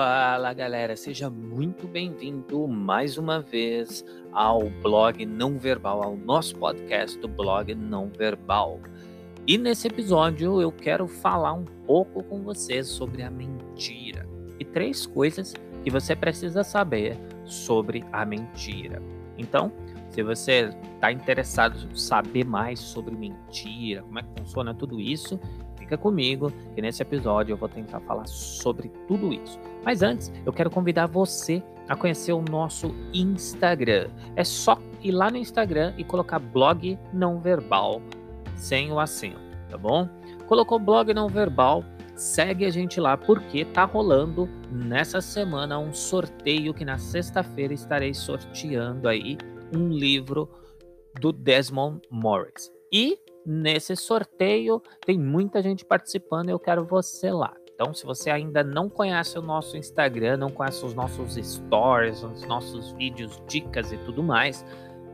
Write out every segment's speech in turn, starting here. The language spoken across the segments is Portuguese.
Fala galera, seja muito bem-vindo mais uma vez ao blog Não Verbal, ao nosso podcast do blog Não Verbal. E nesse episódio eu quero falar um pouco com vocês sobre a mentira e três coisas que você precisa saber sobre a mentira. Então, se você está interessado em saber mais sobre mentira, como é que funciona tudo isso, Fica comigo, que nesse episódio eu vou tentar falar sobre tudo isso. Mas antes, eu quero convidar você a conhecer o nosso Instagram. É só ir lá no Instagram e colocar blog não verbal sem o acento, tá bom? Colocou blog não verbal, segue a gente lá porque tá rolando nessa semana um sorteio que na sexta-feira estarei sorteando aí um livro do Desmond Morris. E nesse sorteio. Tem muita gente participando eu quero você lá. Então, se você ainda não conhece o nosso Instagram, não conhece os nossos stories, os nossos vídeos, dicas e tudo mais,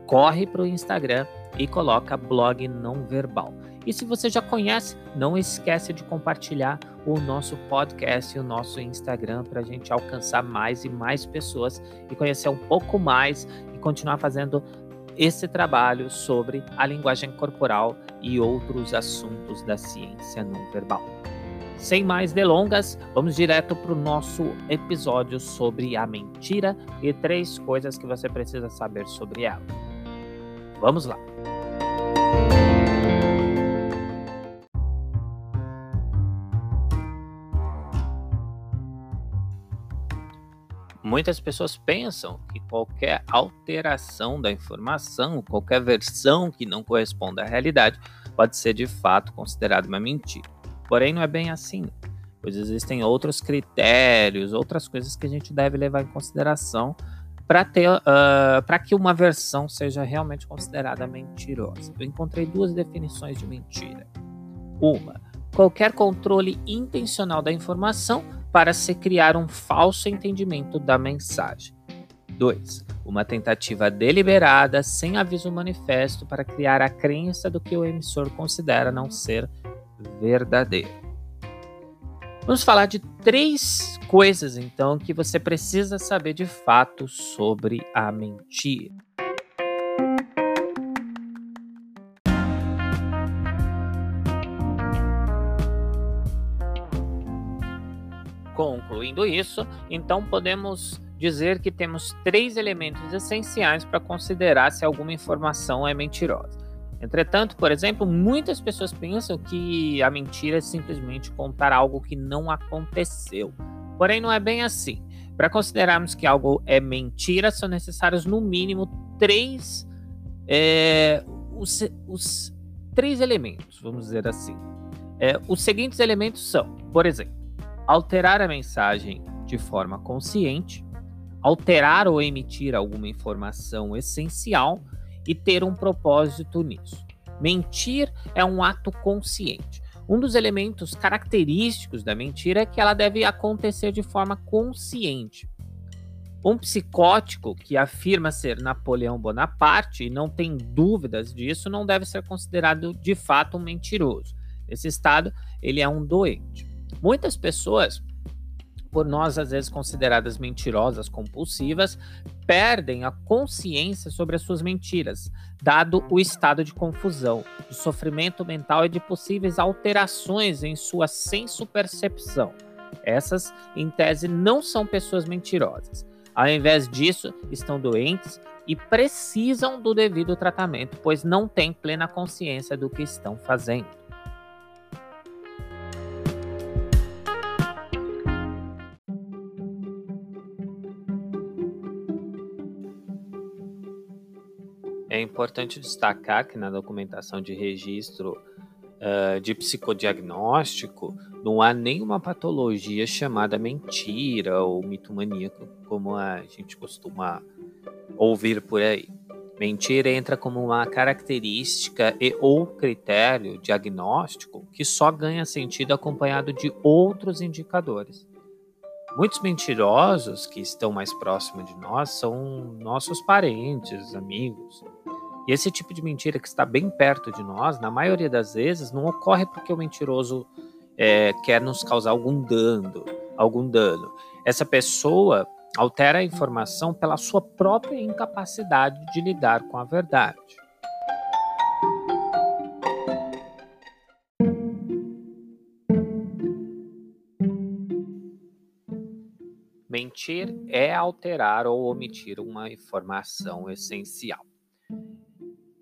corre para o Instagram e coloca blog não verbal. E se você já conhece, não esquece de compartilhar o nosso podcast e o nosso Instagram para a gente alcançar mais e mais pessoas e conhecer um pouco mais e continuar fazendo esse trabalho sobre a linguagem corporal e outros assuntos da ciência não verbal. Sem mais delongas, vamos direto para o nosso episódio sobre a mentira e três coisas que você precisa saber sobre ela. Vamos lá! Muitas pessoas pensam que qualquer alteração da informação, qualquer versão que não corresponda à realidade, pode ser de fato considerada uma mentira. Porém, não é bem assim, pois existem outros critérios, outras coisas que a gente deve levar em consideração para ter uh, para que uma versão seja realmente considerada mentirosa. Eu encontrei duas definições de mentira. Uma, qualquer controle intencional da informação para se criar um falso entendimento da mensagem. 2. Uma tentativa deliberada, sem aviso manifesto, para criar a crença do que o emissor considera não ser verdadeiro. Vamos falar de três coisas, então, que você precisa saber de fato sobre a mentira. Concluindo isso, então podemos dizer que temos três elementos essenciais para considerar se alguma informação é mentirosa. Entretanto, por exemplo, muitas pessoas pensam que a mentira é simplesmente contar algo que não aconteceu. Porém, não é bem assim. Para considerarmos que algo é mentira, são necessários no mínimo três, é, os, os, três elementos, vamos dizer assim. É, os seguintes elementos são, por exemplo, alterar a mensagem de forma consciente, alterar ou emitir alguma informação essencial e ter um propósito nisso. Mentir é um ato consciente. Um dos elementos característicos da mentira é que ela deve acontecer de forma consciente. Um psicótico que afirma ser Napoleão Bonaparte e não tem dúvidas disso não deve ser considerado de fato um mentiroso. Nesse estado, ele é um doente. Muitas pessoas, por nós às vezes consideradas mentirosas, compulsivas, perdem a consciência sobre as suas mentiras, dado o estado de confusão, de sofrimento mental e de possíveis alterações em sua senso-percepção. Essas, em tese, não são pessoas mentirosas. Ao invés disso, estão doentes e precisam do devido tratamento, pois não têm plena consciência do que estão fazendo. Importante destacar que na documentação de registro uh, de psicodiagnóstico não há nenhuma patologia chamada mentira ou mito maníaco, como a gente costuma ouvir por aí. Mentira entra como uma característica e ou critério diagnóstico que só ganha sentido acompanhado de outros indicadores. Muitos mentirosos que estão mais próximos de nós são nossos parentes, amigos. E esse tipo de mentira que está bem perto de nós, na maioria das vezes, não ocorre porque o mentiroso é, quer nos causar algum dano, algum dano. Essa pessoa altera a informação pela sua própria incapacidade de lidar com a verdade. Mentir é alterar ou omitir uma informação essencial.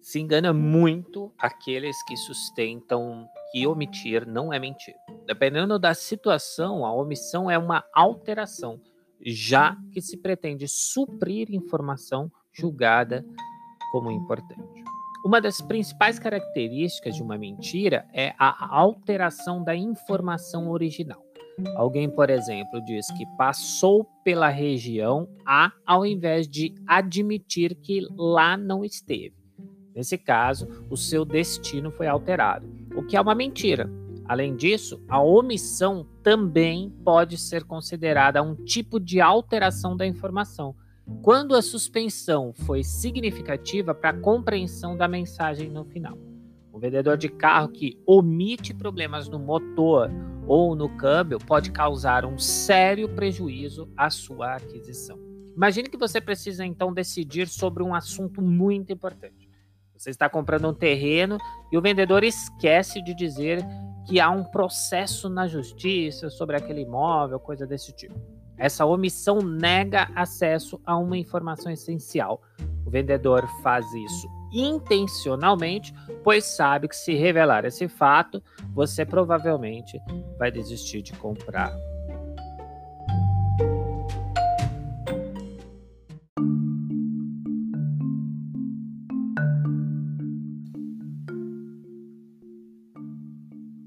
Se engana muito aqueles que sustentam que omitir não é mentir. Dependendo da situação, a omissão é uma alteração, já que se pretende suprir informação julgada como importante. Uma das principais características de uma mentira é a alteração da informação original. Alguém, por exemplo, diz que passou pela região A ao invés de admitir que lá não esteve. Nesse caso, o seu destino foi alterado, o que é uma mentira. Além disso, a omissão também pode ser considerada um tipo de alteração da informação, quando a suspensão foi significativa para a compreensão da mensagem no final. Um vendedor de carro que omite problemas no motor ou no câmbio pode causar um sério prejuízo à sua aquisição. Imagine que você precisa então decidir sobre um assunto muito importante. Você está comprando um terreno e o vendedor esquece de dizer que há um processo na justiça sobre aquele imóvel, coisa desse tipo. Essa omissão nega acesso a uma informação essencial. O vendedor faz isso intencionalmente, pois sabe que se revelar esse fato, você provavelmente vai desistir de comprar.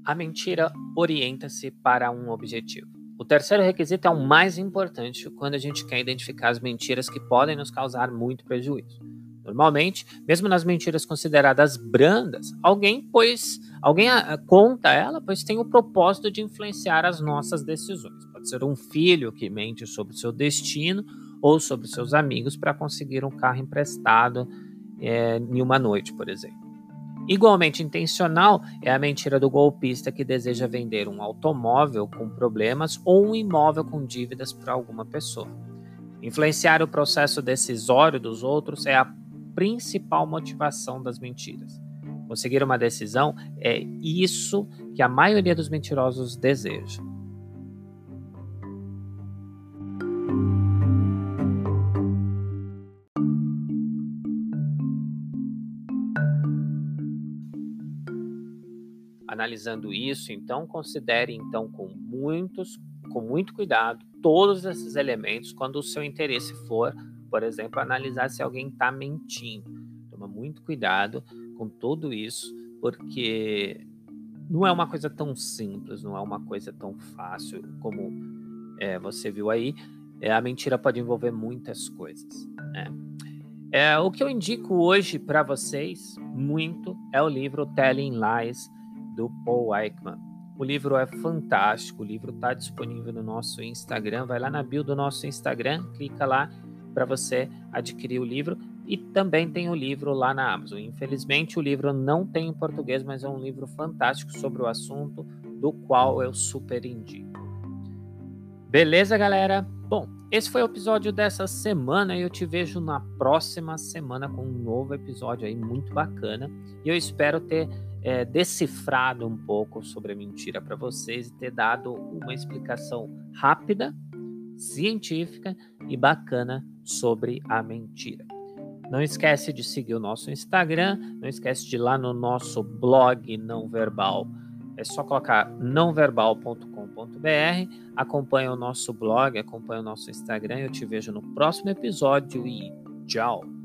A mentira orienta-se para um objetivo. O terceiro requisito é o mais importante quando a gente quer identificar as mentiras que podem nos causar muito prejuízo. Normalmente, mesmo nas mentiras consideradas brandas, alguém pois alguém a, a, conta ela, pois tem o propósito de influenciar as nossas decisões. Pode ser um filho que mente sobre seu destino ou sobre seus amigos para conseguir um carro emprestado é, em uma noite, por exemplo. Igualmente intencional é a mentira do golpista que deseja vender um automóvel com problemas ou um imóvel com dívidas para alguma pessoa. Influenciar o processo decisório dos outros é a principal motivação das mentiras. Conseguir uma decisão é isso que a maioria dos mentirosos deseja. Analisando isso, então considere então com muitos com muito cuidado todos esses elementos quando o seu interesse for por exemplo, analisar se alguém está mentindo. Toma muito cuidado com tudo isso, porque não é uma coisa tão simples, não é uma coisa tão fácil como é, você viu aí. É, a mentira pode envolver muitas coisas. Né? É, o que eu indico hoje para vocês muito é o livro Telling Lies do Paul Eichmann. O livro é fantástico, o livro está disponível no nosso Instagram. Vai lá na bio do nosso Instagram, clica lá para você adquirir o livro. E também tem o livro lá na Amazon. Infelizmente, o livro não tem em português, mas é um livro fantástico sobre o assunto, do qual eu super indico. Beleza, galera? Bom, esse foi o episódio dessa semana e eu te vejo na próxima semana com um novo episódio aí muito bacana. E eu espero ter é, decifrado um pouco sobre a mentira para vocês e ter dado uma explicação rápida, científica e bacana sobre a mentira. Não esquece de seguir o nosso Instagram, não esquece de ir lá no nosso blog não verbal. É só colocar nãoverbal.com.br, acompanha o nosso blog, acompanha o nosso Instagram. Eu te vejo no próximo episódio e tchau!